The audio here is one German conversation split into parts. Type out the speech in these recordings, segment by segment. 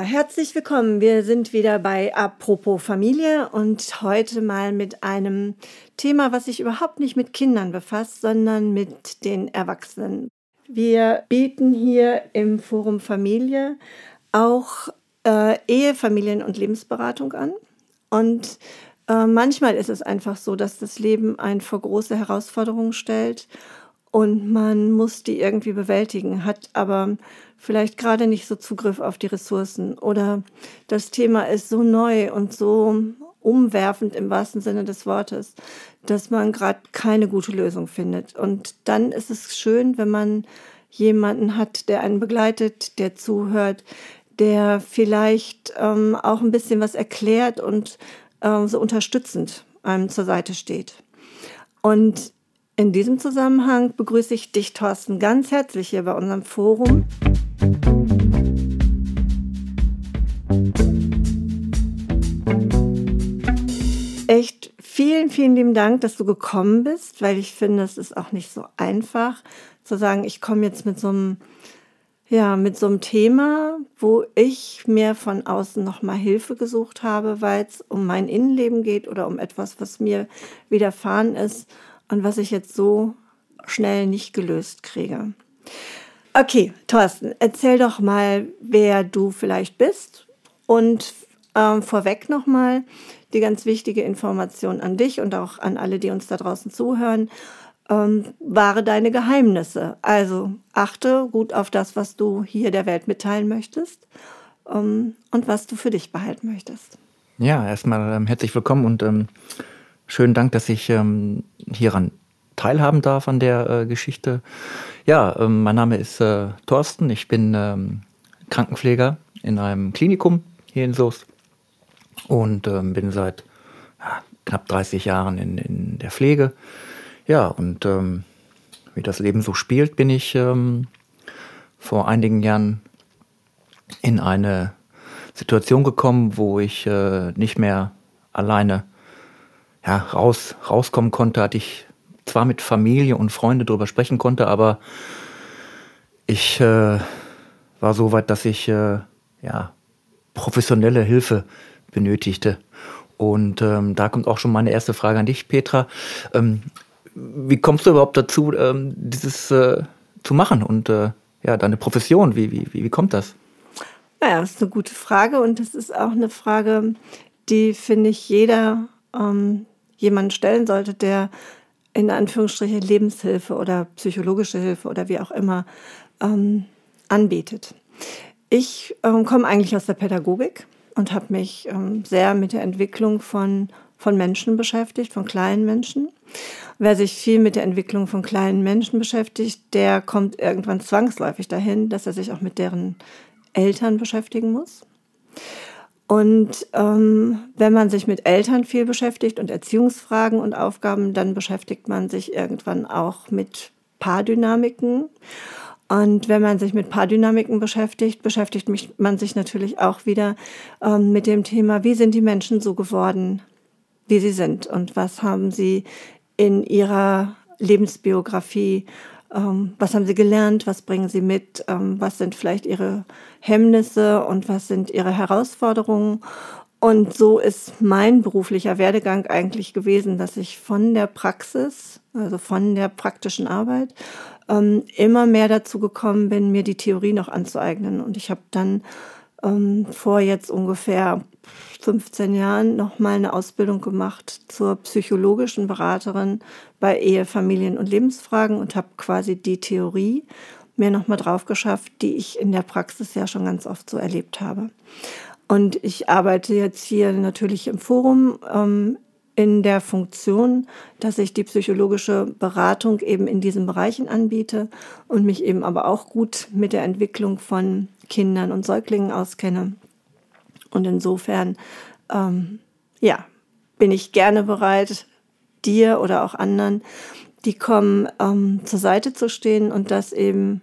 Herzlich willkommen. Wir sind wieder bei Apropos Familie und heute mal mit einem Thema, was sich überhaupt nicht mit Kindern befasst, sondern mit den Erwachsenen. Wir bieten hier im Forum Familie auch äh, Ehe, Familien- und Lebensberatung an. Und äh, manchmal ist es einfach so, dass das Leben einen vor große Herausforderungen stellt und man muss die irgendwie bewältigen, hat aber vielleicht gerade nicht so Zugriff auf die Ressourcen oder das Thema ist so neu und so umwerfend im wahrsten Sinne des Wortes, dass man gerade keine gute Lösung findet. Und dann ist es schön, wenn man jemanden hat, der einen begleitet, der zuhört, der vielleicht ähm, auch ein bisschen was erklärt und äh, so unterstützend einem zur Seite steht. Und in diesem Zusammenhang begrüße ich dich, Thorsten, ganz herzlich hier bei unserem Forum. Echt vielen, vielen lieben Dank, dass du gekommen bist, weil ich finde, es ist auch nicht so einfach zu sagen, ich komme jetzt mit so einem ja, mit so einem Thema, wo ich mir von außen nochmal Hilfe gesucht habe, weil es um mein Innenleben geht oder um etwas, was mir widerfahren ist und was ich jetzt so schnell nicht gelöst kriege. Okay, Thorsten, erzähl doch mal, wer du vielleicht bist und ähm, vorweg nochmal die ganz wichtige Information an dich und auch an alle, die uns da draußen zuhören. Ähm, wahre deine Geheimnisse. Also achte gut auf das, was du hier der Welt mitteilen möchtest ähm, und was du für dich behalten möchtest. Ja, erstmal ähm, herzlich willkommen und ähm, schönen Dank, dass ich ähm, hieran teilhaben darf an der äh, Geschichte. Ja, ähm, mein Name ist äh, Thorsten. Ich bin ähm, Krankenpfleger in einem Klinikum hier in Soest und ähm, bin seit ja, knapp 30 Jahren in, in der Pflege. Ja, und ähm, wie das Leben so spielt, bin ich ähm, vor einigen Jahren in eine Situation gekommen, wo ich äh, nicht mehr alleine ja, raus, rauskommen konnte, hatte ich zwar mit Familie und Freunde darüber sprechen konnte, aber ich äh, war so weit, dass ich äh, ja, professionelle Hilfe benötigte. Und ähm, da kommt auch schon meine erste Frage an dich, Petra. Ähm, wie kommst du überhaupt dazu, ähm, dieses äh, zu machen und äh, ja, deine Profession, wie, wie, wie, kommt das? Naja, das ist eine gute Frage und das ist auch eine Frage, die, finde ich, jeder ähm, jemanden stellen sollte, der in Anführungsstrichen Lebenshilfe oder psychologische Hilfe oder wie auch immer ähm, anbietet. Ich ähm, komme eigentlich aus der Pädagogik und habe mich ähm, sehr mit der Entwicklung von, von Menschen beschäftigt, von kleinen Menschen. Wer sich viel mit der Entwicklung von kleinen Menschen beschäftigt, der kommt irgendwann zwangsläufig dahin, dass er sich auch mit deren Eltern beschäftigen muss. Und ähm, wenn man sich mit Eltern viel beschäftigt und Erziehungsfragen und Aufgaben, dann beschäftigt man sich irgendwann auch mit Paardynamiken. Und wenn man sich mit Paardynamiken beschäftigt, beschäftigt man sich natürlich auch wieder ähm, mit dem Thema, wie sind die Menschen so geworden, wie sie sind? Und was haben sie in ihrer Lebensbiografie ähm, was haben sie gelernt, was bringen sie mit, ähm, was sind vielleicht ihre Hemmnisse? Und was sind ihre Herausforderungen. Und so ist mein beruflicher Werdegang eigentlich gewesen, dass ich von der Praxis, also von der praktischen Arbeit, ähm, immer mehr dazu gekommen bin, mir die Theorie noch anzueignen. Und ich habe dann ähm, vor jetzt ungefähr 15 Jahren noch mal eine Ausbildung gemacht zur psychologischen Beraterin bei Ehe, Familien und Lebensfragen und habe quasi die Theorie mir noch mal drauf geschafft, die ich in der Praxis ja schon ganz oft so erlebt habe. Und ich arbeite jetzt hier natürlich im Forum ähm, in der Funktion, dass ich die psychologische Beratung eben in diesen Bereichen anbiete und mich eben aber auch gut mit der Entwicklung von Kindern und Säuglingen auskenne. Und insofern, ähm, ja, bin ich gerne bereit, dir oder auch anderen, die kommen, ähm, zur Seite zu stehen und das eben,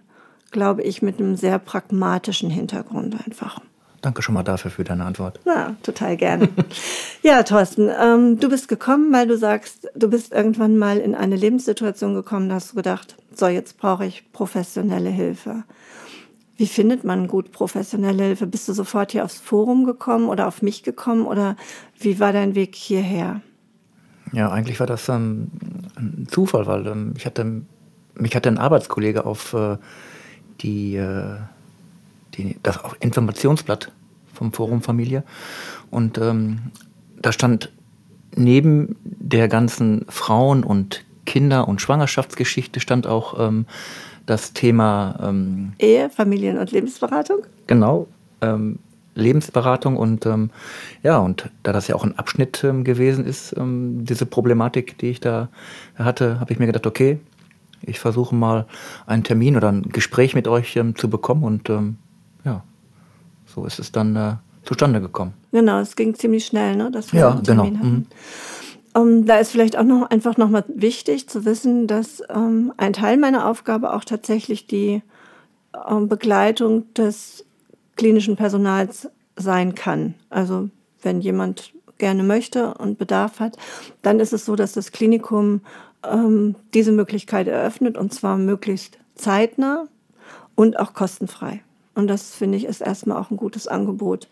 glaube ich, mit einem sehr pragmatischen Hintergrund einfach. Danke schon mal dafür für deine Antwort. Ja, total gerne. ja, Thorsten, ähm, du bist gekommen, weil du sagst, du bist irgendwann mal in eine Lebenssituation gekommen, da hast du gedacht, so, jetzt brauche ich professionelle Hilfe. Wie findet man gut professionelle Hilfe? Bist du sofort hier aufs Forum gekommen oder auf mich gekommen oder wie war dein Weg hierher? Ja, eigentlich war das ähm, ein Zufall, weil ähm, ich hatte, mich hatte ein Arbeitskollege auf äh, die, äh, die, das Informationsblatt vom Forum Familie und ähm, da stand neben der ganzen Frauen- und Kinder- und Schwangerschaftsgeschichte stand auch ähm, das Thema ähm, Ehe, Familien- und Lebensberatung. Genau, ähm, Lebensberatung und ähm, ja, und da das ja auch ein Abschnitt ähm, gewesen ist, diese Problematik, die ich da hatte, habe ich mir gedacht, okay, ich versuche mal einen Termin oder ein Gespräch mit euch zu bekommen und ja, so ist es dann äh, zustande gekommen. Genau, es ging ziemlich schnell, ne? Dass wir ja, einen Termin genau. Hatten. Mhm. Um, ähm, da ist vielleicht auch noch einfach nochmal wichtig zu wissen, dass ähm, ein Teil meiner Aufgabe auch tatsächlich die ähm, Begleitung des klinischen Personals sein kann. Also wenn jemand gerne möchte und Bedarf hat, dann ist es so, dass das Klinikum ähm, diese Möglichkeit eröffnet und zwar möglichst zeitnah und auch kostenfrei. Und das finde ich ist erstmal auch ein gutes Angebot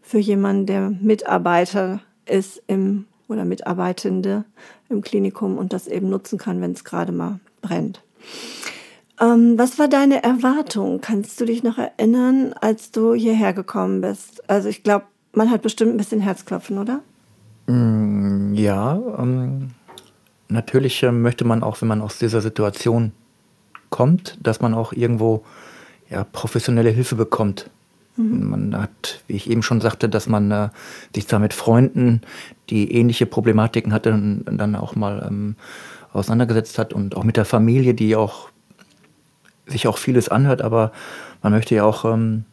für jemanden, der Mitarbeiter ist im oder Mitarbeitende im Klinikum und das eben nutzen kann, wenn es gerade mal brennt. Ähm, was war deine Erwartung? Kannst du dich noch erinnern, als du hierher gekommen bist? Also ich glaube, man hat bestimmt ein bisschen Herzklopfen, oder? Mm, ja, ähm, natürlich äh, möchte man auch, wenn man aus dieser Situation kommt, dass man auch irgendwo ja, professionelle Hilfe bekommt. Mhm. Man hat, wie ich eben schon sagte, dass man äh, sich da mit Freunden, die ähnliche Problematiken hatten, dann auch mal ähm, auseinandergesetzt hat und auch mit der Familie, die auch sich auch vieles anhört, aber man möchte ja auch, ähm,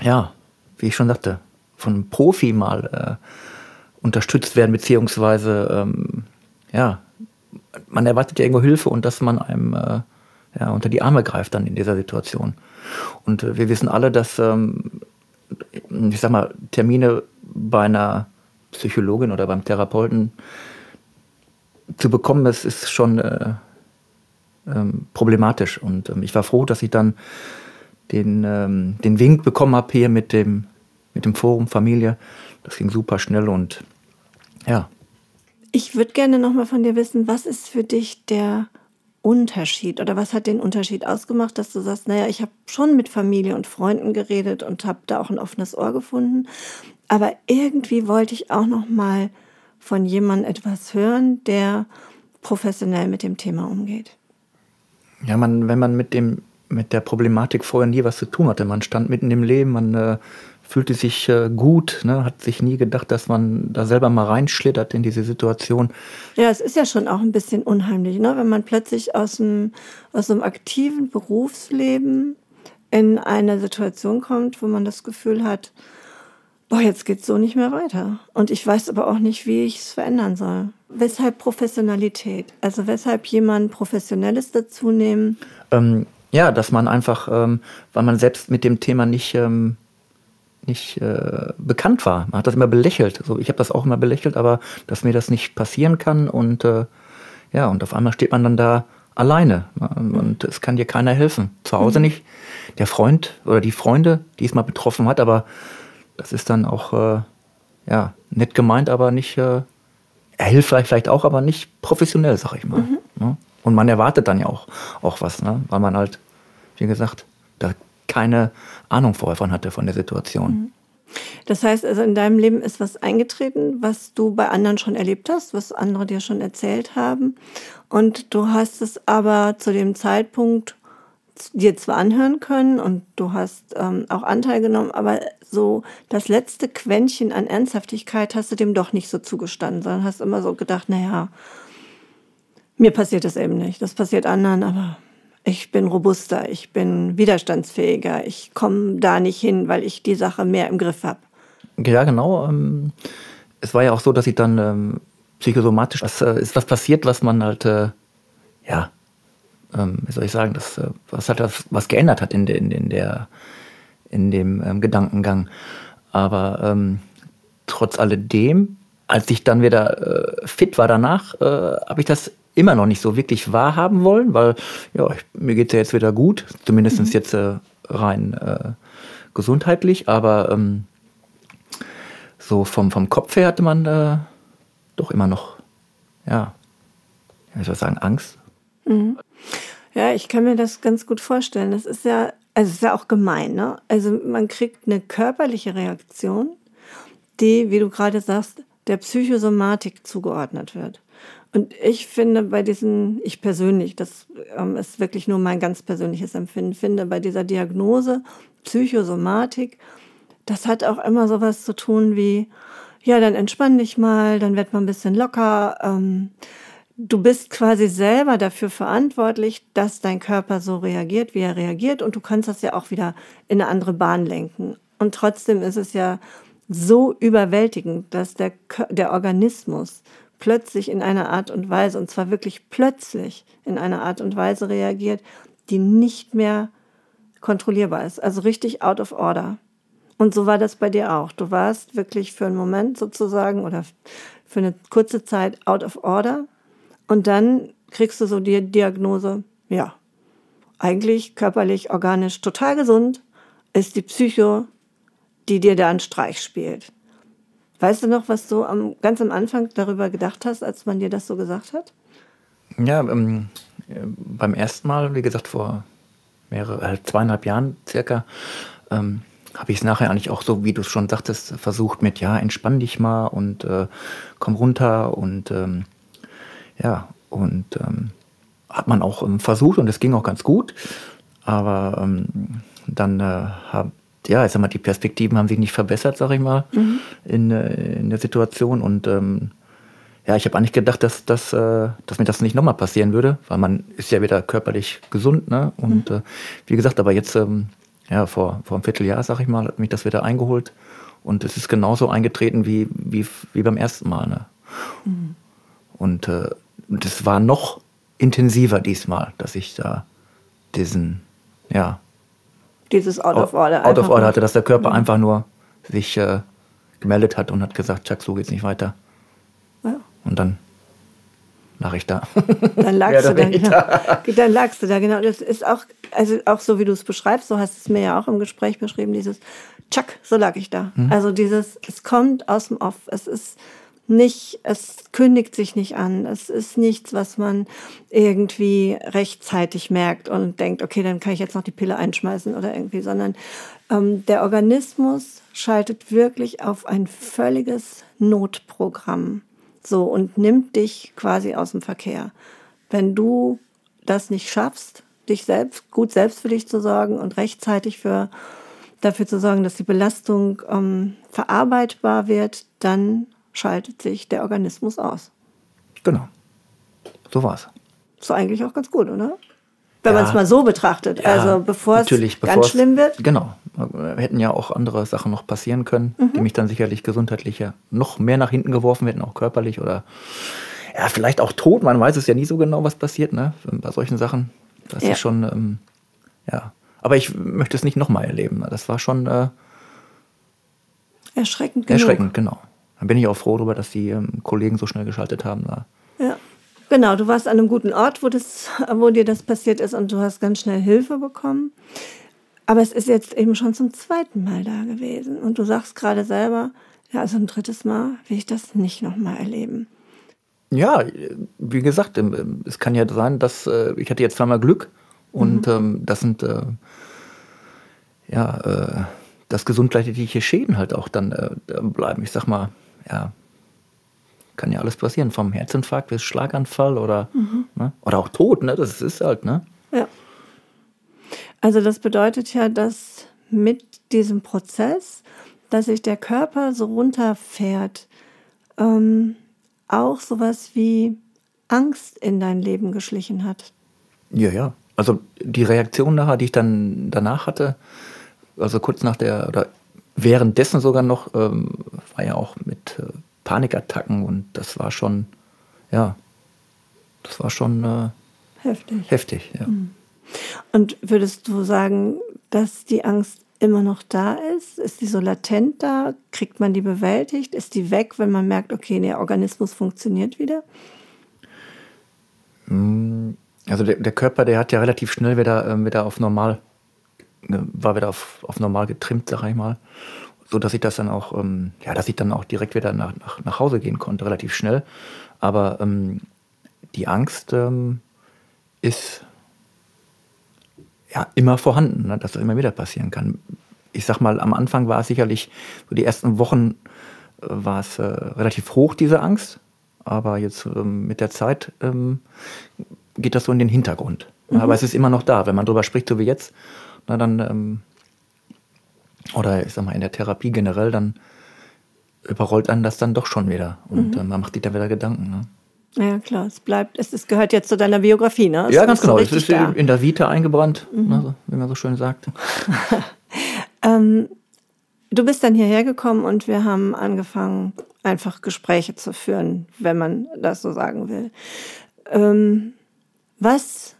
ja, wie ich schon sagte, von einem Profi mal äh, unterstützt werden, beziehungsweise, ähm, ja, man erwartet ja irgendwo Hilfe und dass man einem äh, ja, unter die Arme greift dann in dieser Situation. Und äh, wir wissen alle, dass, ähm, ich sag mal, Termine bei einer Psychologin oder beim Therapeuten zu bekommen, das ist schon äh, ähm, problematisch. Und ähm, ich war froh, dass ich dann den, ähm, den Wink bekommen habe hier mit dem, mit dem Forum Familie. Das ging super schnell und ja. Ich würde gerne nochmal von dir wissen, was ist für dich der Unterschied oder was hat den Unterschied ausgemacht, dass du sagst, naja, ich habe schon mit Familie und Freunden geredet und habe da auch ein offenes Ohr gefunden, aber irgendwie wollte ich auch noch mal von jemandem etwas hören, der professionell mit dem Thema umgeht. Ja, man, wenn man mit dem mit der Problematik vorher nie was zu tun hatte, man stand mitten im Leben, man äh, fühlte sich äh, gut, ne, hat sich nie gedacht, dass man da selber mal reinschlittert in diese Situation. Ja, es ist ja schon auch ein bisschen unheimlich, ne, wenn man plötzlich aus einem, aus einem aktiven Berufsleben in eine Situation kommt, wo man das Gefühl hat, boah, jetzt geht's so nicht mehr weiter. Und ich weiß aber auch nicht, wie ich es verändern soll. Weshalb Professionalität? Also weshalb jemand Professionelles dazu nehmen? Ähm, ja, dass man einfach, ähm, weil man selbst mit dem Thema nicht ähm, nicht äh, bekannt war. Man hat das immer belächelt. So, ich habe das auch immer belächelt, aber dass mir das nicht passieren kann und äh, ja, und auf einmal steht man dann da alleine ne? und es kann dir keiner helfen. Zu Hause mhm. nicht. Der Freund oder die Freunde, die es mal betroffen hat, aber das ist dann auch äh, ja nett gemeint, aber nicht. Äh, er hilft vielleicht, vielleicht auch, aber nicht professionell, sag ich mal. Mhm. Ne? Und man erwartet dann ja auch, auch was, ne? weil man halt, wie gesagt, da keine Ahnung vorher von hatte von der Situation. Mhm. Das heißt also, in deinem Leben ist was eingetreten, was du bei anderen schon erlebt hast, was andere dir schon erzählt haben. Und du hast es aber zu dem Zeitpunkt dir zwar anhören können und du hast ähm, auch Anteil genommen, aber so das letzte Quäntchen an Ernsthaftigkeit hast du dem doch nicht so zugestanden, sondern hast immer so gedacht, naja, mir passiert das eben nicht. Das passiert anderen, aber ich bin robuster, ich bin widerstandsfähiger, ich komme da nicht hin, weil ich die Sache mehr im Griff habe. Ja, genau. Ähm, es war ja auch so, dass ich dann ähm, psychosomatisch, es äh, ist was passiert, was man halt, äh, ja, ähm, wie soll ich sagen, das, äh, was halt was, was geändert hat in, de, in, der, in dem Gedankengang. Aber trotz alledem, als ich dann wieder äh, fit war danach, habe ich das immer noch nicht so wirklich wahrhaben wollen, weil ja, ich, mir geht es ja jetzt wieder gut, zumindest mhm. jetzt äh, rein äh, gesundheitlich, aber ähm, so vom, vom Kopf her hatte man äh, doch immer noch, ja, wie soll ich sagen, Angst. Mhm. Ja, ich kann mir das ganz gut vorstellen. Das ist ja, also es ist ja auch gemein, ne? Also man kriegt eine körperliche Reaktion, die, wie du gerade sagst, der Psychosomatik zugeordnet wird. Und ich finde bei diesen, ich persönlich, das ähm, ist wirklich nur mein ganz persönliches Empfinden, finde bei dieser Diagnose Psychosomatik, das hat auch immer sowas zu tun wie, ja, dann entspann dich mal, dann wird man ein bisschen locker. Ähm, du bist quasi selber dafür verantwortlich, dass dein Körper so reagiert, wie er reagiert. Und du kannst das ja auch wieder in eine andere Bahn lenken. Und trotzdem ist es ja so überwältigend, dass der, der Organismus plötzlich in einer Art und Weise, und zwar wirklich plötzlich in einer Art und Weise reagiert, die nicht mehr kontrollierbar ist. Also richtig out of order. Und so war das bei dir auch. Du warst wirklich für einen Moment sozusagen oder für eine kurze Zeit out of order. Und dann kriegst du so die Diagnose, ja, eigentlich körperlich, organisch total gesund, ist die Psycho, die dir da einen Streich spielt. Weißt du noch, was du am, ganz am Anfang darüber gedacht hast, als man dir das so gesagt hat? Ja, ähm, beim ersten Mal, wie gesagt, vor mehrere, äh, zweieinhalb Jahren circa, ähm, habe ich es nachher eigentlich auch so, wie du es schon sagtest, versucht mit, ja, entspann dich mal und äh, komm runter und ähm, ja, und ähm, hat man auch ähm, versucht und es ging auch ganz gut, aber ähm, dann äh, hab, ja, ich sag mal, die Perspektiven haben sich nicht verbessert, sag ich mal, mhm. in, äh, in der Situation. Und ähm, ja, ich habe eigentlich gedacht, dass, dass, äh, dass mir das nicht nochmal passieren würde, weil man ist ja wieder körperlich gesund, ne? Und mhm. äh, wie gesagt, aber jetzt, ähm, ja, vor, vor einem Vierteljahr, sag ich mal, hat mich das wieder eingeholt. Und es ist genauso eingetreten wie, wie, wie beim ersten Mal. Ne? Mhm. Und äh, das war noch intensiver diesmal, dass ich da diesen, ja, dieses Out of Order. Out of Order hatte, dass der Körper mhm. einfach nur sich äh, gemeldet hat und hat gesagt, Chuck, so geht's nicht weiter. Ja. Und dann lag ich da. Dann lagst du da, genau. Dann lagst du da, genau. Das ist auch, also auch so wie du es beschreibst, so hast du es mir ja auch im Gespräch beschrieben, dieses Chuck, so lag ich da. Mhm. Also dieses, es kommt aus dem Off. Es ist nicht, es kündigt sich nicht an. Es ist nichts, was man irgendwie rechtzeitig merkt und denkt, okay, dann kann ich jetzt noch die Pille einschmeißen oder irgendwie, sondern ähm, der Organismus schaltet wirklich auf ein völliges Notprogramm so und nimmt dich quasi aus dem Verkehr. Wenn du das nicht schaffst, dich selbst gut selbst für dich zu sorgen und rechtzeitig für dafür zu sorgen, dass die Belastung ähm, verarbeitbar wird, dann schaltet sich der Organismus aus. Genau. So war's. So eigentlich auch ganz gut, oder? Wenn ja, man es mal so betrachtet. Ja, also bevor es ganz schlimm wird. Genau. Hätten ja auch andere Sachen noch passieren können, mhm. die mich dann sicherlich gesundheitlich ja noch mehr nach hinten geworfen hätten, auch körperlich oder ja, vielleicht auch tot. Man weiß es ja nie so genau, was passiert, ne? Bei solchen Sachen. Das ja. ist schon, ähm, ja. Aber ich möchte es nicht nochmal erleben. Das war schon äh, erschreckend genug. Erschreckend, genau. Dann bin ich auch froh darüber, dass die ähm, Kollegen so schnell geschaltet haben. Da. Ja, genau. Du warst an einem guten Ort, wo, das, wo dir das passiert ist und du hast ganz schnell Hilfe bekommen. Aber es ist jetzt eben schon zum zweiten Mal da gewesen. Und du sagst gerade selber, ja, also ein drittes Mal will ich das nicht nochmal erleben. Ja, wie gesagt, es kann ja sein, dass äh, ich hatte jetzt zweimal Glück und mhm. ähm, das sind äh, ja äh, dass gesundheitliche Schäden halt auch dann äh, bleiben. Ich sag mal, ja, kann ja alles passieren, vom Herzinfarkt bis Schlaganfall oder, mhm. ne? oder auch Tod, ne? Das ist halt, ne? Ja. Also das bedeutet ja, dass mit diesem Prozess, dass sich der Körper so runterfährt, ähm, auch sowas wie Angst in dein Leben geschlichen hat. Ja, ja. Also die Reaktion nachher, die ich dann danach hatte, also kurz nach der, oder währenddessen sogar noch, ähm, war ja auch mit äh, Panikattacken und das war schon, ja, das war schon äh, heftig. Heftig, ja. Mhm. Und würdest du sagen, dass die Angst immer noch da ist? Ist die so latent da? Kriegt man die bewältigt? Ist die weg, wenn man merkt, okay, der Organismus funktioniert wieder? Mm, also der, der Körper, der hat ja relativ schnell wieder, äh, wieder auf normal war wieder auf, auf normal getrimmt, sag ich mal. So dass ich das dann auch, ähm, ja, dass ich dann auch direkt wieder nach, nach, nach Hause gehen konnte, relativ schnell. Aber ähm, die Angst ähm, ist ja immer vorhanden, ne, dass das immer wieder passieren kann. Ich sag mal, am Anfang war es sicherlich, so die ersten Wochen äh, war es äh, relativ hoch, diese Angst. Aber jetzt ähm, mit der Zeit ähm, geht das so in den Hintergrund. Mhm. Aber es ist immer noch da. Wenn man drüber spricht, so wie jetzt, na, dann, ähm, oder ich sag mal, in der Therapie generell, dann überrollt einen das dann doch schon wieder. Und mhm. äh, man macht sich da wieder Gedanken. Ne? Ja, klar, es bleibt, es, es gehört jetzt zu deiner Biografie, ne? Es ja, ganz genau. So es ist da. in der Vita eingebrannt, mhm. ne, wie man so schön sagt. ähm, du bist dann hierher gekommen und wir haben angefangen, einfach Gespräche zu führen, wenn man das so sagen will. Ähm, was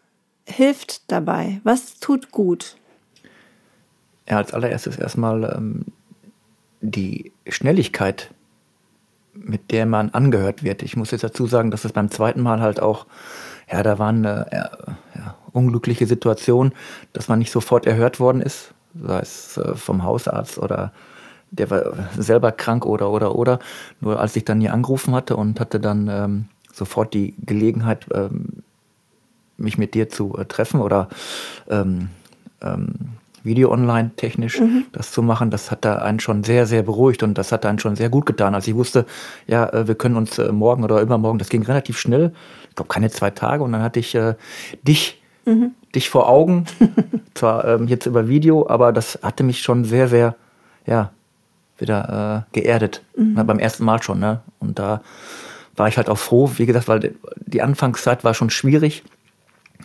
hilft dabei? Was tut gut? Ja, als allererstes erstmal ähm, die Schnelligkeit, mit der man angehört wird. Ich muss jetzt dazu sagen, dass es beim zweiten Mal halt auch, ja, da war eine ja, unglückliche Situation, dass man nicht sofort erhört worden ist, sei es äh, vom Hausarzt oder der war selber krank oder oder oder. Nur als ich dann hier angerufen hatte und hatte dann ähm, sofort die Gelegenheit, ähm, mich mit dir zu äh, treffen oder ähm, ähm, Video online technisch mhm. das zu machen, das hat da einen schon sehr, sehr beruhigt und das hat einen schon sehr gut getan. Als ich wusste, ja, äh, wir können uns äh, morgen oder übermorgen, das ging relativ schnell, ich glaube keine zwei Tage und dann hatte ich äh, dich, mhm. dich vor Augen, zwar ähm, jetzt über Video, aber das hatte mich schon sehr, sehr, ja, wieder äh, geerdet. Mhm. Na, beim ersten Mal schon, ne? Und da war ich halt auch froh, wie gesagt, weil die Anfangszeit war schon schwierig,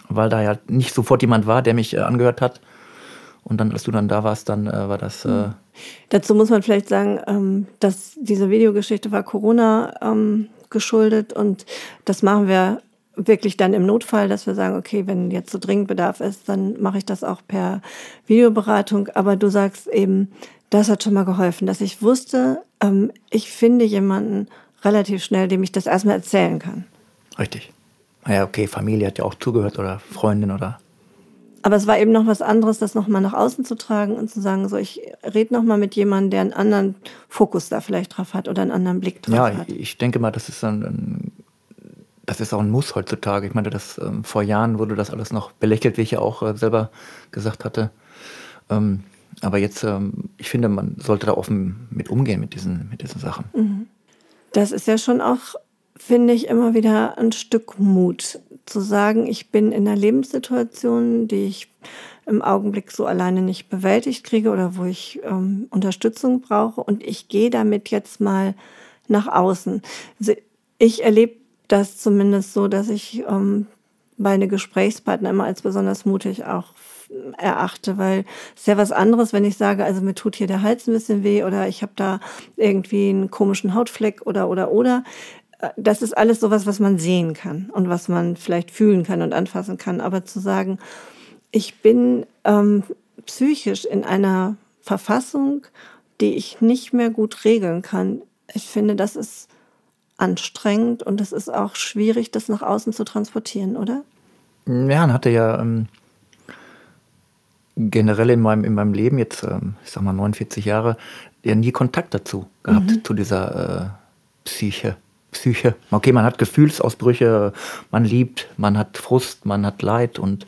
weil da ja nicht sofort jemand war, der mich äh, angehört hat. Und dann, als du dann da warst, dann äh, war das. Äh mhm. Dazu muss man vielleicht sagen, ähm, dass diese Videogeschichte war Corona ähm, geschuldet und das machen wir wirklich dann im Notfall, dass wir sagen, okay, wenn jetzt so dringend Bedarf ist, dann mache ich das auch per Videoberatung. Aber du sagst eben, das hat schon mal geholfen, dass ich wusste, ähm, ich finde jemanden relativ schnell, dem ich das erstmal erzählen kann. Richtig. Naja, okay, Familie hat ja auch zugehört oder Freundin oder aber es war eben noch was anderes, das nochmal nach außen zu tragen und zu sagen, so ich rede nochmal mit jemandem, der einen anderen Fokus da vielleicht drauf hat oder einen anderen Blick drauf ja, hat. Ja, ich denke mal, das ist ein, ein, das ist auch ein Muss heutzutage. Ich meine, das ähm, vor Jahren wurde das alles noch belächelt, wie ich ja auch äh, selber gesagt hatte. Ähm, aber jetzt, ähm, ich finde, man sollte da offen mit umgehen mit diesen, mit diesen Sachen. Mhm. Das ist ja schon auch finde ich immer wieder ein Stück Mut zu sagen, ich bin in einer Lebenssituation, die ich im Augenblick so alleine nicht bewältigt kriege oder wo ich ähm, Unterstützung brauche und ich gehe damit jetzt mal nach außen. Also ich erlebe das zumindest so, dass ich ähm, meine Gesprächspartner immer als besonders mutig auch erachte, weil es ist ja was anderes, wenn ich sage, also mir tut hier der Hals ein bisschen weh oder ich habe da irgendwie einen komischen Hautfleck oder oder oder das ist alles sowas, was man sehen kann und was man vielleicht fühlen kann und anfassen kann. Aber zu sagen, ich bin ähm, psychisch in einer Verfassung, die ich nicht mehr gut regeln kann, ich finde, das ist anstrengend und es ist auch schwierig, das nach außen zu transportieren, oder? Ja, man hatte ja ähm, generell in meinem, in meinem Leben, jetzt, ähm, ich sag mal 49 Jahre, ja nie Kontakt dazu gehabt, mhm. zu dieser äh, Psyche. Psyche. Okay, man hat Gefühlsausbrüche, man liebt, man hat Frust, man hat Leid und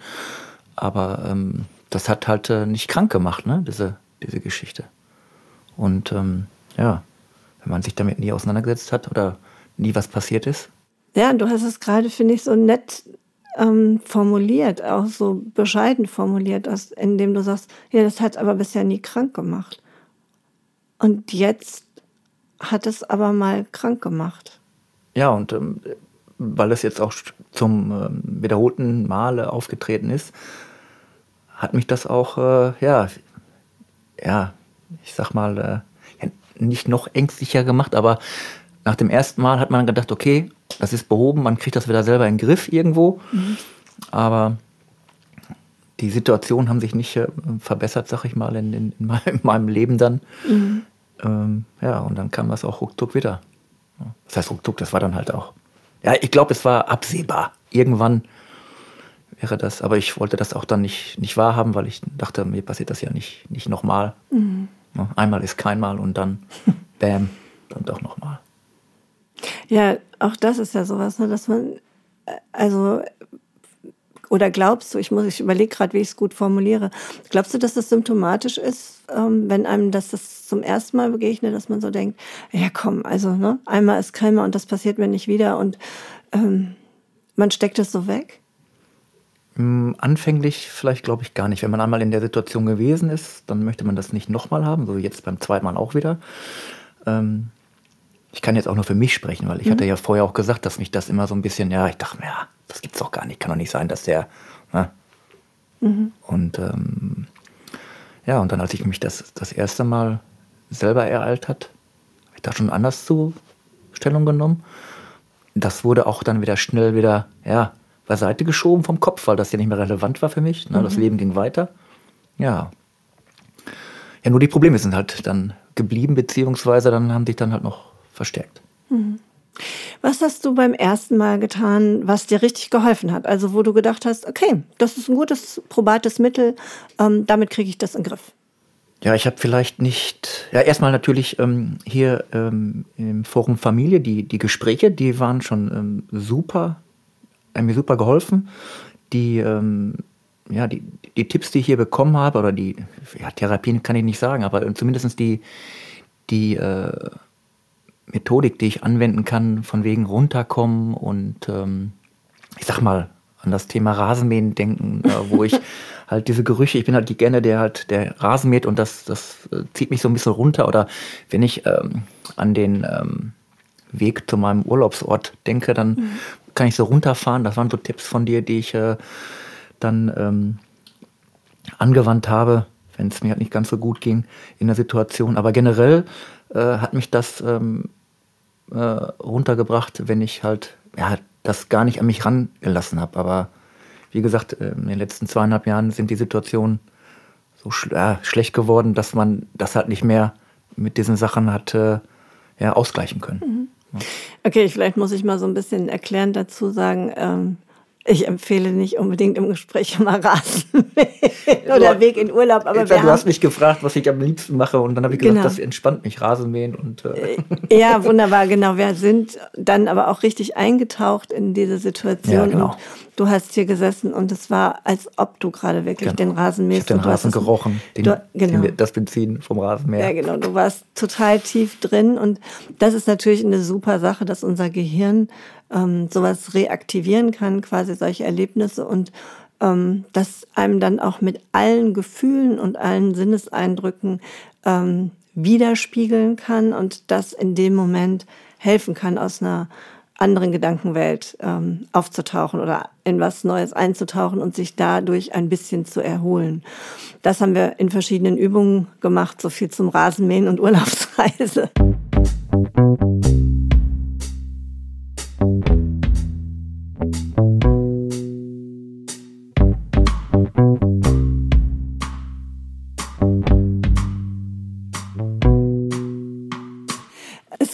aber ähm, das hat halt äh, nicht krank gemacht, ne, diese, diese Geschichte. Und ähm, ja, wenn man sich damit nie auseinandergesetzt hat oder nie was passiert ist. Ja, du hast es gerade, finde ich, so nett ähm, formuliert, auch so bescheiden formuliert, indem du sagst, ja, das hat aber bisher nie krank gemacht. Und jetzt hat es aber mal krank gemacht. Ja, und ähm, weil es jetzt auch zum ähm, wiederholten Male aufgetreten ist, hat mich das auch, äh, ja, ja, ich sag mal, äh, nicht noch ängstlicher gemacht, aber nach dem ersten Mal hat man gedacht, okay, das ist behoben, man kriegt das wieder selber in den Griff irgendwo. Mhm. Aber die Situationen haben sich nicht äh, verbessert, sag ich mal, in, in, in, meinem, Leben dann. Mhm. Ähm, ja, und dann kam das auch ruckzuck wieder. Das heißt ruckzuck, das war dann halt auch. Ja, ich glaube, es war absehbar. Irgendwann, wäre das. Aber ich wollte das auch dann nicht, nicht wahrhaben, weil ich dachte, mir passiert das ja nicht, nicht nochmal. Mhm. Einmal ist keinmal und dann, bam, dann doch nochmal. Ja, auch das ist ja sowas, ne, dass man, äh, also, oder glaubst du, ich muss, ich überlege gerade, wie ich es gut formuliere, glaubst du, dass das symptomatisch ist, ähm, wenn einem das, das zum ersten Mal begegnet, dass man so denkt, ja komm, also, ne, einmal ist keinmal und das passiert mir nicht wieder und ähm, man steckt es so weg? Hm, anfänglich vielleicht glaube ich gar nicht. Wenn man einmal in der Situation gewesen ist, dann möchte man das nicht nochmal haben, so jetzt beim zweiten Mal auch wieder. Ähm, ich kann jetzt auch nur für mich sprechen, weil ich mhm. hatte ja vorher auch gesagt, dass mich das immer so ein bisschen, ja, ich dachte mir, ja, das gibt's doch gar nicht, kann doch nicht sein, dass der, ne? mhm. Und ähm, ja, und dann, als ich mich das das erste Mal selber ereilt hat, habe ich da schon anders zu Stellung genommen das wurde auch dann wieder schnell wieder, ja, beiseite geschoben vom Kopf, weil das ja nicht mehr relevant war für mich. Ne? Das mhm. Leben ging weiter. Ja. Ja, nur die Probleme sind halt dann geblieben, beziehungsweise dann haben sich dann halt noch verstärkt. Mhm. Was hast du beim ersten Mal getan, was dir richtig geholfen hat? Also wo du gedacht hast, okay, das ist ein gutes, probates Mittel, ähm, damit kriege ich das in den Griff. Ja, ich habe vielleicht nicht. Ja, erstmal natürlich ähm, hier ähm, im Forum Familie, die, die Gespräche, die waren schon ähm, super, haben mir super geholfen. Die, ähm, ja, die, die Tipps, die ich hier bekommen habe, oder die ja, Therapien kann ich nicht sagen, aber zumindest die, die äh, Methodik, die ich anwenden kann, von wegen runterkommen und ähm, ich sag mal, an das Thema Rasenmähen denken, äh, wo ich halt diese Gerüche, ich bin halt gerne der halt der Rasen mäht und das, das äh, zieht mich so ein bisschen runter. Oder wenn ich ähm, an den ähm, Weg zu meinem Urlaubsort denke, dann mhm. kann ich so runterfahren. Das waren so Tipps von dir, die ich äh, dann ähm, angewandt habe, wenn es mir halt nicht ganz so gut ging in der Situation. Aber generell äh, hat mich das ähm, äh, runtergebracht, wenn ich halt ja, das gar nicht an mich rangelassen habe. Aber wie gesagt, äh, in den letzten zweieinhalb Jahren sind die Situationen so sch äh, schlecht geworden, dass man das halt nicht mehr mit diesen Sachen hat äh, ja, ausgleichen können. Mhm. Okay, vielleicht muss ich mal so ein bisschen erklärend dazu sagen, ähm, ich empfehle nicht unbedingt im Gespräch immer Rasen oder Weg in Urlaub. Aber du hast mich gefragt, was ich am liebsten mache und dann habe ich gesagt, genau. das entspannt mich, Rasenmähen. Und, äh. äh ja, wunderbar, genau. Wir sind dann aber auch richtig eingetaucht in diese Situation. Ja, genau. Und du hast hier gesessen und es war, als ob du gerade wirklich genau. den Rasen mähst. Ich habe den Rasen gerochen, den, du, genau. den, das Benzin vom Rasenmäher. Ja, genau. Du warst total tief drin und das ist natürlich eine super Sache, dass unser Gehirn ähm, sowas reaktivieren kann, quasi solche Erlebnisse und ähm, das einem dann auch mit allen Gefühlen und allen Sinneseindrücken ähm, widerspiegeln kann und das in dem Moment helfen kann, aus einer anderen Gedankenwelt ähm, aufzutauchen oder in was Neues einzutauchen und sich dadurch ein bisschen zu erholen. Das haben wir in verschiedenen Übungen gemacht, so viel zum Rasenmähen und Urlaubsreise.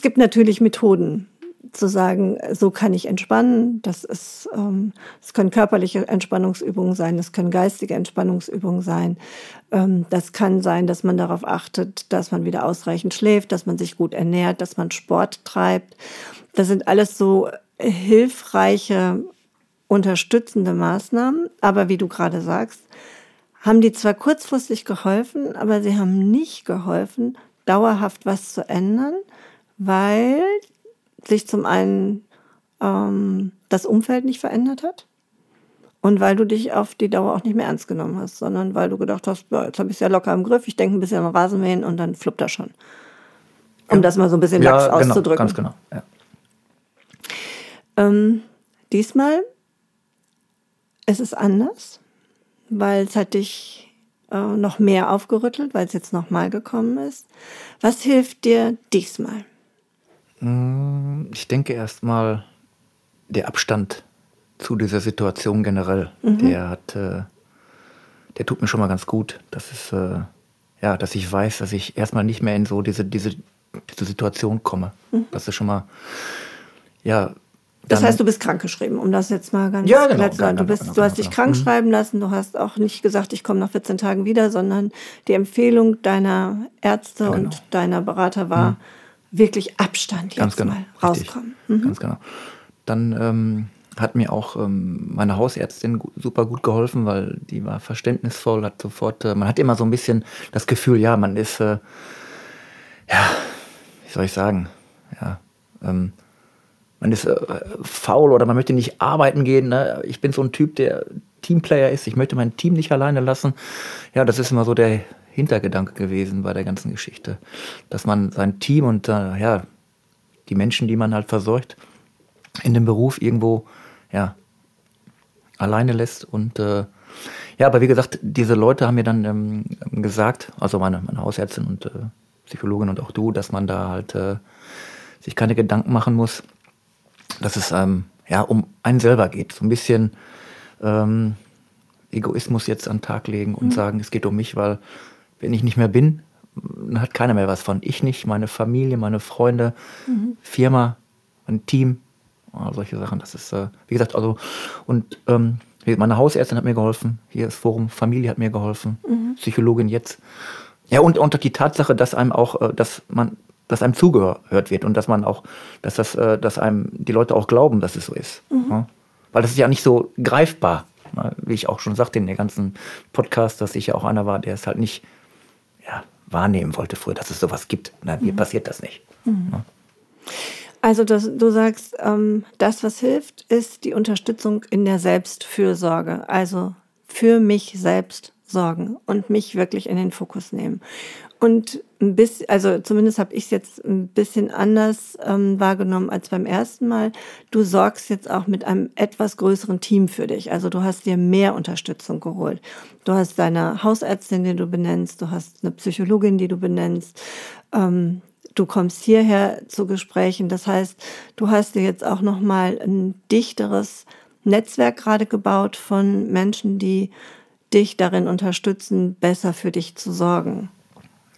Es gibt natürlich Methoden, zu sagen, so kann ich entspannen. Das ist, ähm, es können körperliche Entspannungsübungen sein, das können geistige Entspannungsübungen sein. Ähm, das kann sein, dass man darauf achtet, dass man wieder ausreichend schläft, dass man sich gut ernährt, dass man Sport treibt. Das sind alles so hilfreiche, unterstützende Maßnahmen. Aber wie du gerade sagst, haben die zwar kurzfristig geholfen, aber sie haben nicht geholfen, dauerhaft was zu ändern, weil sich zum einen ähm, das Umfeld nicht verändert hat und weil du dich auf die Dauer auch nicht mehr ernst genommen hast, sondern weil du gedacht hast, ja, jetzt habe ich es ja locker im Griff, ich denke ein bisschen an Rasenmähen und dann fluppt das schon. Um ja. das mal so ein bisschen lax ja, genau, auszudrücken. Ganz genau. Ja. Ähm, diesmal ist es anders, weil es hat dich äh, noch mehr aufgerüttelt, weil es jetzt nochmal gekommen ist. Was hilft dir diesmal? Mm, ich denke erstmal der Abstand zu dieser Situation generell, mhm. der hat, äh, der tut mir schon mal ganz gut. Das ist, äh, ja, dass ich weiß, dass ich erstmal nicht mehr in so diese, diese, diese Situation komme. Mhm. Das ist schon mal, ja, das heißt, du bist krankgeschrieben, um das jetzt mal ganz ja, genau, zu sagen. Du, bist, genau, du hast dich genau. krank mhm. schreiben lassen, du hast auch nicht gesagt, ich komme nach 14 Tagen wieder, sondern die Empfehlung deiner Ärzte genau. und deiner Berater war mhm. Wirklich Abstand jetzt genau, mal rauskommen. Mhm. Ganz genau. Dann ähm, hat mir auch ähm, meine Hausärztin super gut geholfen, weil die war verständnisvoll, hat sofort, äh, man hat immer so ein bisschen das Gefühl, ja, man ist, äh, ja, wie soll ich sagen, ja, ähm, man ist äh, faul oder man möchte nicht arbeiten gehen. Ne? Ich bin so ein Typ, der Teamplayer ist. Ich möchte mein Team nicht alleine lassen. Ja, das ist immer so der Hintergedanke gewesen bei der ganzen Geschichte, dass man sein Team und äh, ja die Menschen, die man halt versorgt, in dem Beruf irgendwo ja alleine lässt und äh, ja, aber wie gesagt, diese Leute haben mir dann ähm, gesagt, also meine, meine Hausärztin und äh, Psychologin und auch du, dass man da halt äh, sich keine Gedanken machen muss, dass es ähm, ja um einen selber geht. So ein bisschen ähm, Egoismus jetzt an den Tag legen und mhm. sagen, es geht um mich, weil wenn ich nicht mehr bin, dann hat keiner mehr was von. Ich nicht, meine Familie, meine Freunde, mhm. Firma, mein Team, solche Sachen. Das ist, äh, wie gesagt, also und ähm, meine Hausärztin hat mir geholfen, hier das Forum Familie hat mir geholfen, mhm. Psychologin jetzt. Ja, und unter die Tatsache, dass einem auch, äh, dass man dass einem zugehört wird und dass man auch, dass das, äh, dass einem die Leute auch glauben, dass es so ist. Mhm. Ja? Weil das ist ja nicht so greifbar, ne? wie ich auch schon sagte in der ganzen Podcast, dass ich ja auch einer war, der es halt nicht wahrnehmen wollte früher, dass es sowas gibt. Nein, mir mhm. passiert das nicht. Mhm. Also das, du sagst, ähm, das, was hilft, ist die Unterstützung in der Selbstfürsorge. Also für mich selbst sorgen und mich wirklich in den Fokus nehmen. Und ein bisschen, also zumindest habe ich es jetzt ein bisschen anders ähm, wahrgenommen als beim ersten Mal. Du sorgst jetzt auch mit einem etwas größeren Team für dich. Also du hast dir mehr Unterstützung geholt. Du hast deine Hausärztin, die du benennst, du hast eine Psychologin, die du benennst. Ähm, du kommst hierher zu Gesprächen. Das heißt, du hast dir jetzt auch noch mal ein dichteres Netzwerk gerade gebaut von Menschen, die dich darin unterstützen, besser für dich zu sorgen.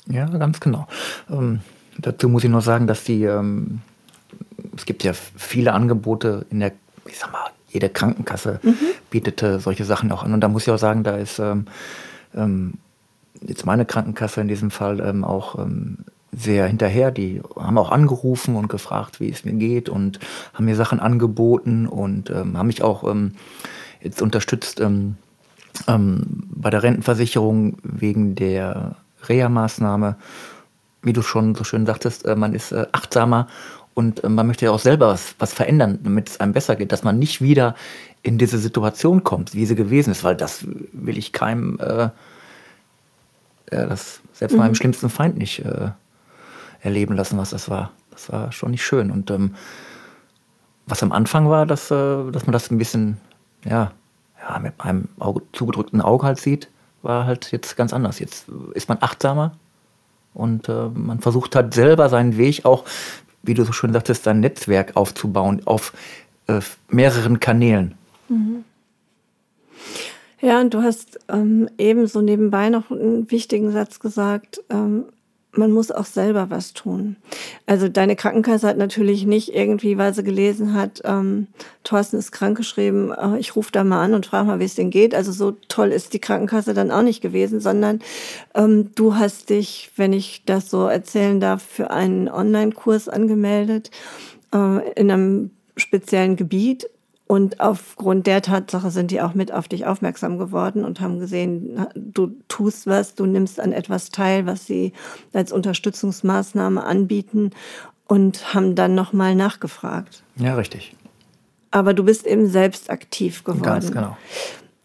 Ja, ganz genau. Ähm, dazu muss ich noch sagen, dass die, ähm, es gibt ja viele Angebote in der, ich sag mal, jede Krankenkasse mhm. bietet äh, solche Sachen auch an. Und da muss ich auch sagen, da ist ähm, ähm jetzt meine Krankenkasse in diesem Fall ähm, auch ähm, sehr hinterher. Die haben auch angerufen und gefragt, wie es mir geht und haben mir Sachen angeboten und haben mich auch jetzt unterstützt bei der Rentenversicherung wegen der Reha-Maßnahme. Wie du schon so schön sagtest, äh, man ist äh, achtsamer und äh, man möchte ja auch selber was, was verändern, damit es einem besser geht, dass man nicht wieder in diese Situation kommt, wie sie gewesen ist, weil das will ich keinem, äh, das selbst mhm. meinem schlimmsten Feind nicht äh, erleben lassen, was das war. Das war schon nicht schön. Und ähm, was am Anfang war, dass, äh, dass man das ein bisschen, ja, ja, mit einem Auge, zugedrückten Auge halt sieht war halt jetzt ganz anders. Jetzt ist man achtsamer und äh, man versucht halt selber seinen Weg auch, wie du so schön sagtest, sein Netzwerk aufzubauen auf äh, mehreren Kanälen. Mhm. Ja, und du hast ähm, eben so nebenbei noch einen wichtigen Satz gesagt. Ähm, man muss auch selber was tun. Also deine Krankenkasse hat natürlich nicht irgendwie, weil sie gelesen hat, ähm, Thorsten ist krankgeschrieben, äh, ich rufe da mal an und frage mal, wie es denn geht. Also so toll ist die Krankenkasse dann auch nicht gewesen, sondern ähm, du hast dich, wenn ich das so erzählen darf, für einen Online-Kurs angemeldet äh, in einem speziellen Gebiet und aufgrund der Tatsache sind die auch mit auf dich aufmerksam geworden und haben gesehen, du tust was, du nimmst an etwas teil, was sie als Unterstützungsmaßnahme anbieten und haben dann nochmal nachgefragt. Ja, richtig. Aber du bist eben selbst aktiv geworden. Ganz genau.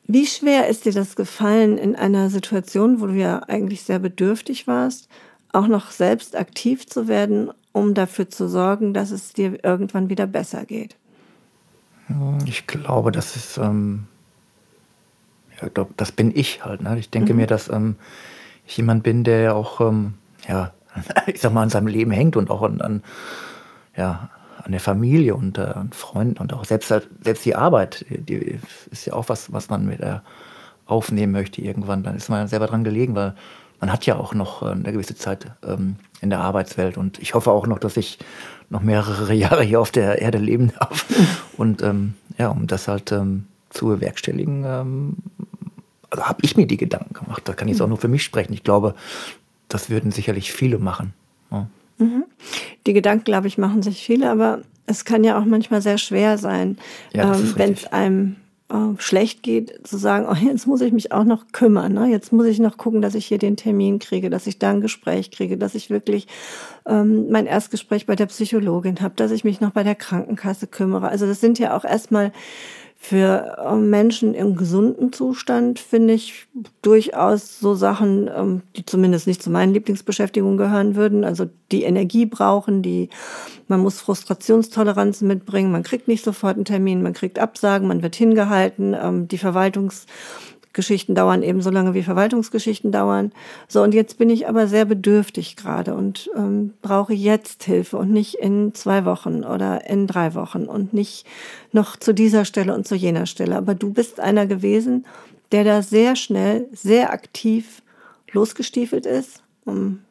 Wie schwer ist dir das gefallen in einer Situation, wo du ja eigentlich sehr bedürftig warst, auch noch selbst aktiv zu werden, um dafür zu sorgen, dass es dir irgendwann wieder besser geht? Ich glaube, das ist, ähm, ja, glaub, das bin ich halt. Ne? Ich denke mhm. mir, dass ähm, ich jemand bin, der auch, ähm, ja, ich sag mal, an seinem Leben hängt und auch an, an ja, an der Familie und äh, an Freunden und auch selbst, selbst die Arbeit, die ist ja auch was, was man mit äh, aufnehmen möchte irgendwann. Dann ist man selber dran gelegen, weil man hat ja auch noch äh, eine gewisse Zeit ähm, in der Arbeitswelt und ich hoffe auch noch, dass ich noch mehrere Jahre hier auf der Erde leben darf Und ähm, ja, um das halt ähm, zu bewerkstelligen, ähm, also habe ich mir die Gedanken gemacht. Da kann ich jetzt auch nur für mich sprechen. Ich glaube, das würden sicherlich viele machen. Ja. Mhm. Die Gedanken, glaube ich, machen sich viele, aber es kann ja auch manchmal sehr schwer sein, ja, ähm, wenn es einem äh, schlecht geht, zu sagen, oh, jetzt muss ich mich auch noch kümmern. Ne? Jetzt muss ich noch gucken, dass ich hier den Termin kriege, dass ich da ein Gespräch kriege, dass ich wirklich ähm, mein Erstgespräch bei der Psychologin habe, dass ich mich noch bei der Krankenkasse kümmere. Also das sind ja auch erstmal für ähm, Menschen im gesunden Zustand finde ich durchaus so Sachen, ähm, die zumindest nicht zu meinen Lieblingsbeschäftigungen gehören würden. Also die Energie brauchen, die man muss Frustrationstoleranzen mitbringen, man kriegt nicht sofort einen Termin, man kriegt Absagen, man wird hingehalten, ähm, die Verwaltungs Geschichten dauern eben so lange, wie Verwaltungsgeschichten dauern. So, und jetzt bin ich aber sehr bedürftig gerade und ähm, brauche jetzt Hilfe und nicht in zwei Wochen oder in drei Wochen und nicht noch zu dieser Stelle und zu jener Stelle. Aber du bist einer gewesen, der da sehr schnell, sehr aktiv losgestiefelt ist.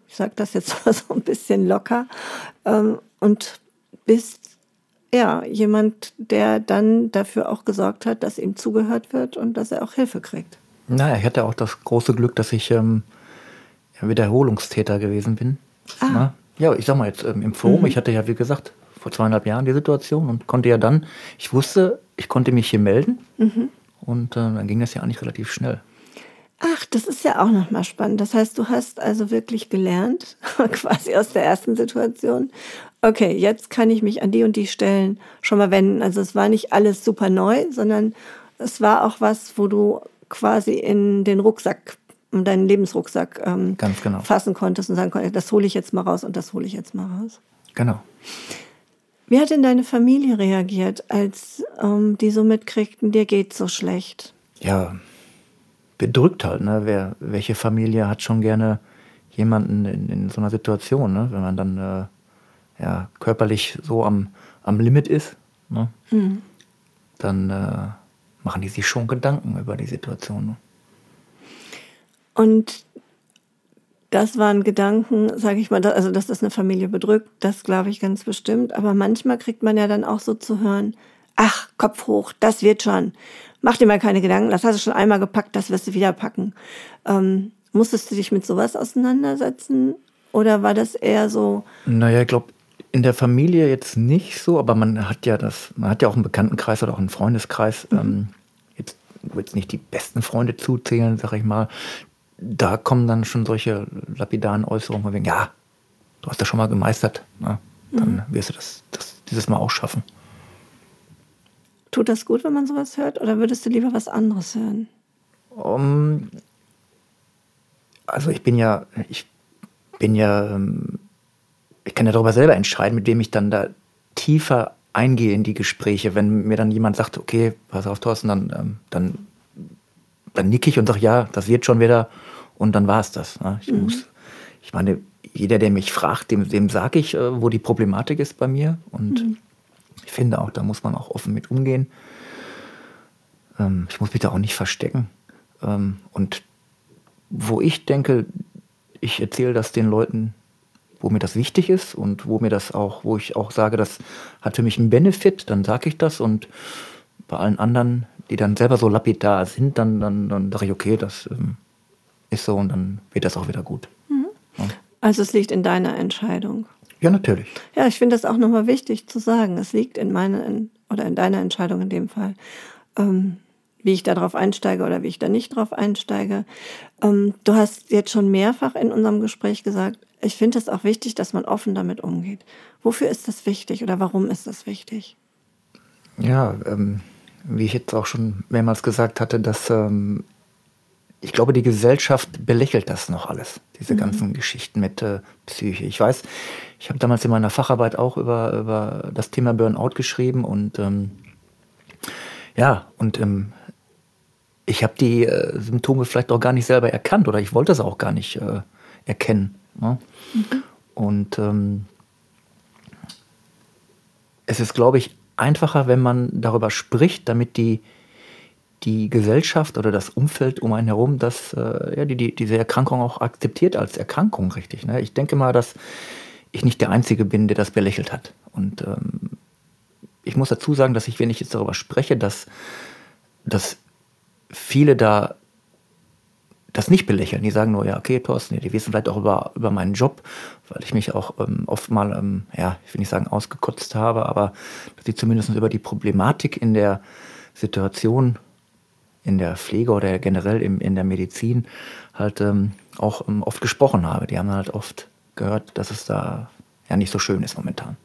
Ich sage das jetzt mal so ein bisschen locker. Ähm, und bist ja, jemand, der dann dafür auch gesorgt hat, dass ihm zugehört wird und dass er auch Hilfe kriegt. Naja, ich hatte auch das große Glück, dass ich ähm, Wiederholungstäter gewesen bin. Ah. Na? Ja, ich sag mal jetzt ähm, im Forum, mhm. ich hatte ja, wie gesagt, vor zweieinhalb Jahren die Situation und konnte ja dann, ich wusste, ich konnte mich hier melden mhm. und äh, dann ging das ja eigentlich relativ schnell. Ach, das ist ja auch nochmal spannend. Das heißt, du hast also wirklich gelernt, quasi aus der ersten Situation. Okay, jetzt kann ich mich an die und die Stellen schon mal wenden. Also es war nicht alles super neu, sondern es war auch was, wo du quasi in den Rucksack, in deinen Lebensrucksack ähm, genau. fassen konntest und sagen konntest, das hole ich jetzt mal raus und das hole ich jetzt mal raus. Genau. Wie hat denn deine Familie reagiert, als ähm, die so mitkriegten, dir geht so schlecht? Ja, bedrückt halt. Ne? Wer, welche Familie hat schon gerne jemanden in, in so einer Situation, ne? wenn man dann äh, ja, körperlich so am, am Limit ist, ne? Mhm. dann äh, machen die sich schon Gedanken über die Situation. Ne? Und das waren Gedanken, sage ich mal, also dass das eine Familie bedrückt, das glaube ich ganz bestimmt. Aber manchmal kriegt man ja dann auch so zu hören, ach, Kopf hoch, das wird schon. Mach dir mal keine Gedanken, das hast du schon einmal gepackt, das wirst du wieder packen. Ähm, musstest du dich mit sowas auseinandersetzen? Oder war das eher so? Naja, ich glaube, in der Familie jetzt nicht so, aber man hat ja das, man hat ja auch einen Bekanntenkreis oder auch einen Freundeskreis, mhm. ähm, jetzt, jetzt nicht die besten Freunde zuzählen, sag ich mal. Da kommen dann schon solche lapidaren Äußerungen, wegen, ja, du hast das schon mal gemeistert, na, ne? dann mhm. wirst du das, das dieses Mal auch schaffen. Tut das gut, wenn man sowas hört? Oder würdest du lieber was anderes hören? Um, also ich bin ja, ich bin ja, ähm, ich kann ja darüber selber entscheiden, mit wem ich dann da tiefer eingehe in die Gespräche. Wenn mir dann jemand sagt, okay, pass auf, Thorsten, dann, ähm, dann, dann nicke ich und sage, ja, das wird schon wieder und dann war es das. Ne? Ich mhm. muss, ich meine, jeder, der mich fragt, dem, dem sage ich, äh, wo die Problematik ist bei mir und mhm. Ich finde auch, da muss man auch offen mit umgehen. Ähm, ich muss mich da auch nicht verstecken. Ähm, und wo ich denke, ich erzähle das den Leuten, wo mir das wichtig ist und wo mir das auch, wo ich auch sage, das hat für mich einen Benefit, dann sage ich das und bei allen anderen, die dann selber so lapidar sind, dann, dann, dann sage ich, okay, das ähm, ist so und dann wird das auch wieder gut. Mhm. Ja. Also es liegt in deiner Entscheidung. Ja, natürlich. Ja, ich finde das auch nochmal wichtig zu sagen. Es liegt in meiner oder in deiner Entscheidung in dem Fall, ähm, wie ich darauf einsteige oder wie ich da nicht drauf einsteige. Ähm, du hast jetzt schon mehrfach in unserem Gespräch gesagt, ich finde es auch wichtig, dass man offen damit umgeht. Wofür ist das wichtig oder warum ist das wichtig? Ja, ähm, wie ich jetzt auch schon mehrmals gesagt hatte, dass ähm, ich glaube, die Gesellschaft belächelt das noch alles, diese mhm. ganzen Geschichten mit äh, Psyche. Ich weiß, ich habe damals in meiner Facharbeit auch über, über das Thema Burnout geschrieben und ähm, ja, und ähm, ich habe die äh, Symptome vielleicht auch gar nicht selber erkannt oder ich wollte es auch gar nicht äh, erkennen. Ne? Mhm. Und ähm, es ist, glaube ich, einfacher, wenn man darüber spricht, damit die die Gesellschaft oder das Umfeld um einen herum das, äh, ja, die, die, diese Erkrankung auch akzeptiert als Erkrankung, richtig. Ne? Ich denke mal, dass ich nicht der Einzige bin, der das belächelt hat. Und ähm, ich muss dazu sagen, dass ich, wenn ich jetzt darüber spreche, dass, dass viele da das nicht belächeln. Die sagen nur, ja, okay, Thorsten, die wissen vielleicht auch über, über meinen Job, weil ich mich auch ähm, oft mal, ähm, ja, ich will nicht sagen ausgekotzt habe, aber dass sie zumindest über die Problematik in der Situation in der Pflege oder generell im, in der Medizin halt ähm, auch ähm, oft gesprochen habe. Die haben halt oft gehört, dass es da ja nicht so schön ist momentan.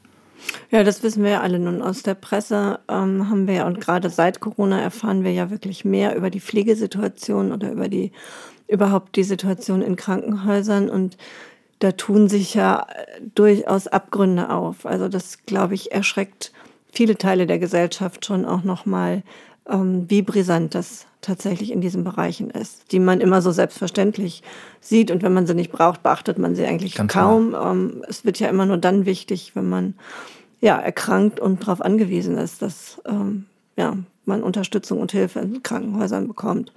Ja, das wissen wir ja alle nun aus der Presse. Ähm, haben wir ja und gerade seit Corona erfahren wir ja wirklich mehr über die Pflegesituation oder über die überhaupt die Situation in Krankenhäusern und da tun sich ja durchaus Abgründe auf. Also das, glaube ich, erschreckt viele Teile der Gesellschaft schon auch nochmal, ähm, wie brisant das tatsächlich in diesen Bereichen ist, die man immer so selbstverständlich sieht und wenn man sie nicht braucht, beachtet man sie eigentlich Ganz kaum. Ähm, es wird ja immer nur dann wichtig, wenn man ja erkrankt und darauf angewiesen ist, dass ähm, ja, man Unterstützung und Hilfe in Krankenhäusern bekommt.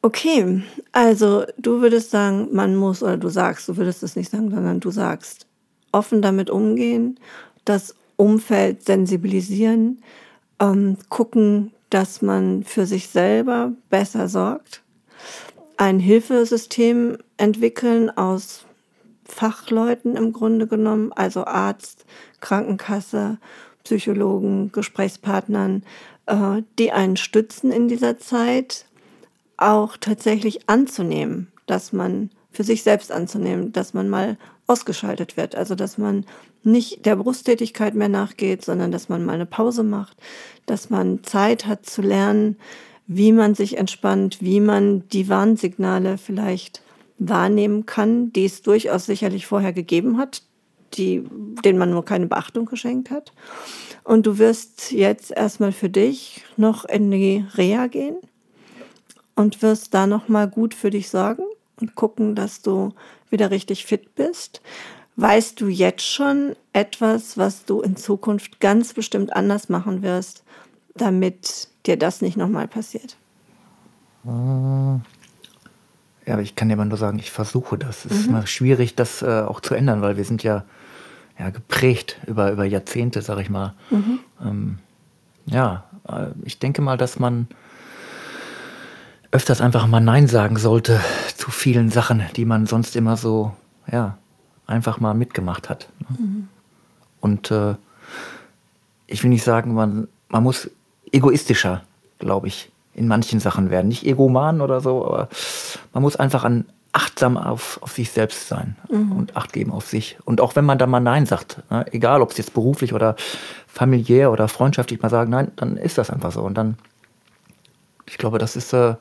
Okay, also du würdest sagen, man muss, oder du sagst, du würdest es nicht sagen, sondern du sagst, offen damit umgehen, das Umfeld sensibilisieren, ähm, gucken, dass man für sich selber besser sorgt, ein Hilfesystem entwickeln aus Fachleuten im Grunde genommen, also Arzt, Krankenkasse, Psychologen, Gesprächspartnern, äh, die einen stützen in dieser Zeit, auch tatsächlich anzunehmen, dass man für sich selbst anzunehmen, dass man mal ausgeschaltet wird. Also dass man nicht der Brusttätigkeit mehr nachgeht, sondern dass man mal eine Pause macht, dass man Zeit hat zu lernen, wie man sich entspannt, wie man die Warnsignale vielleicht wahrnehmen kann, die es durchaus sicherlich vorher gegeben hat, die, denen man nur keine Beachtung geschenkt hat. Und du wirst jetzt erstmal für dich noch in die Reha gehen und wirst da nochmal gut für dich sorgen und gucken, dass du wieder richtig fit bist. Weißt du jetzt schon etwas, was du in Zukunft ganz bestimmt anders machen wirst, damit dir das nicht nochmal passiert? Ja, aber ich kann dir mal nur sagen, ich versuche das. Es mhm. ist immer schwierig, das äh, auch zu ändern, weil wir sind ja, ja geprägt über, über Jahrzehnte, sag ich mal. Mhm. Ähm, ja, äh, ich denke mal, dass man öfters einfach mal Nein sagen sollte zu vielen Sachen, die man sonst immer so, ja, einfach mal mitgemacht hat. Mhm. Und äh, ich will nicht sagen, man, man muss egoistischer, glaube ich, in manchen Sachen werden. Nicht egoman oder so, aber man muss einfach an achtsam auf, auf sich selbst sein mhm. und Acht geben auf sich. Und auch wenn man da mal Nein sagt, ne, egal ob es jetzt beruflich oder familiär oder freundschaftlich mal sagen, nein, dann ist das einfach so. Und dann ich glaube, das ist äh,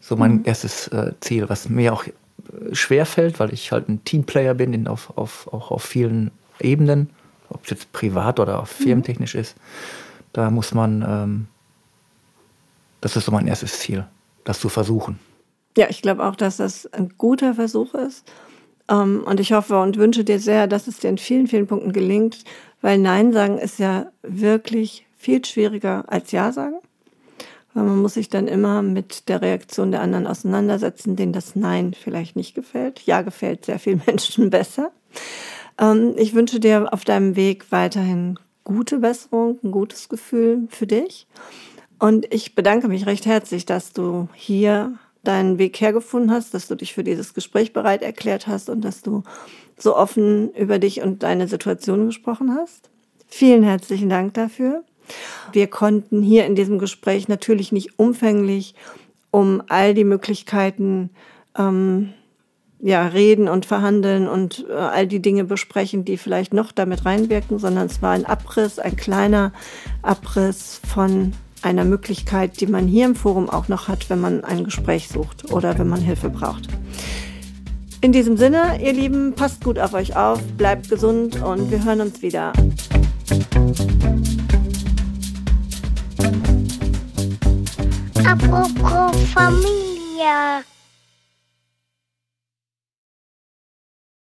so mein mhm. erstes äh, Ziel, was mir auch äh, schwer fällt, weil ich halt ein Teamplayer bin, in, auf, auf, auch auf vielen Ebenen, ob es jetzt privat oder mhm. firmentechnisch mhm. ist. Da muss man, ähm, das ist so mein erstes Ziel, das zu versuchen. Ja, ich glaube auch, dass das ein guter Versuch ist. Um, ähm, und ich hoffe und wünsche dir sehr, dass es dir in vielen, vielen Punkten gelingt, weil Nein sagen ist ja wirklich viel schwieriger als Ja sagen. Weil man muss sich dann immer mit der Reaktion der anderen auseinandersetzen, denen das Nein vielleicht nicht gefällt. Ja gefällt sehr vielen Menschen besser. Ähm, ich wünsche dir auf deinem Weg weiterhin gute Besserung, ein gutes Gefühl für dich. Und ich bedanke mich recht herzlich, dass du hier deinen Weg hergefunden hast, dass du dich für dieses Gespräch bereit erklärt hast und dass du so offen über dich und deine Situation gesprochen hast. Vielen herzlichen Dank dafür. Wir konnten hier in diesem Gespräch natürlich nicht umfänglich um all die Möglichkeiten ähm, ja, reden und verhandeln und äh, all die Dinge besprechen, die vielleicht noch damit reinwirken, sondern es war ein Abriss, ein kleiner Abriss von einer Möglichkeit, die man hier im Forum auch noch hat, wenn man ein Gespräch sucht oder wenn man Hilfe braucht. In diesem Sinne, ihr Lieben, passt gut auf euch auf, bleibt gesund und wir hören uns wieder. Apropos Familie.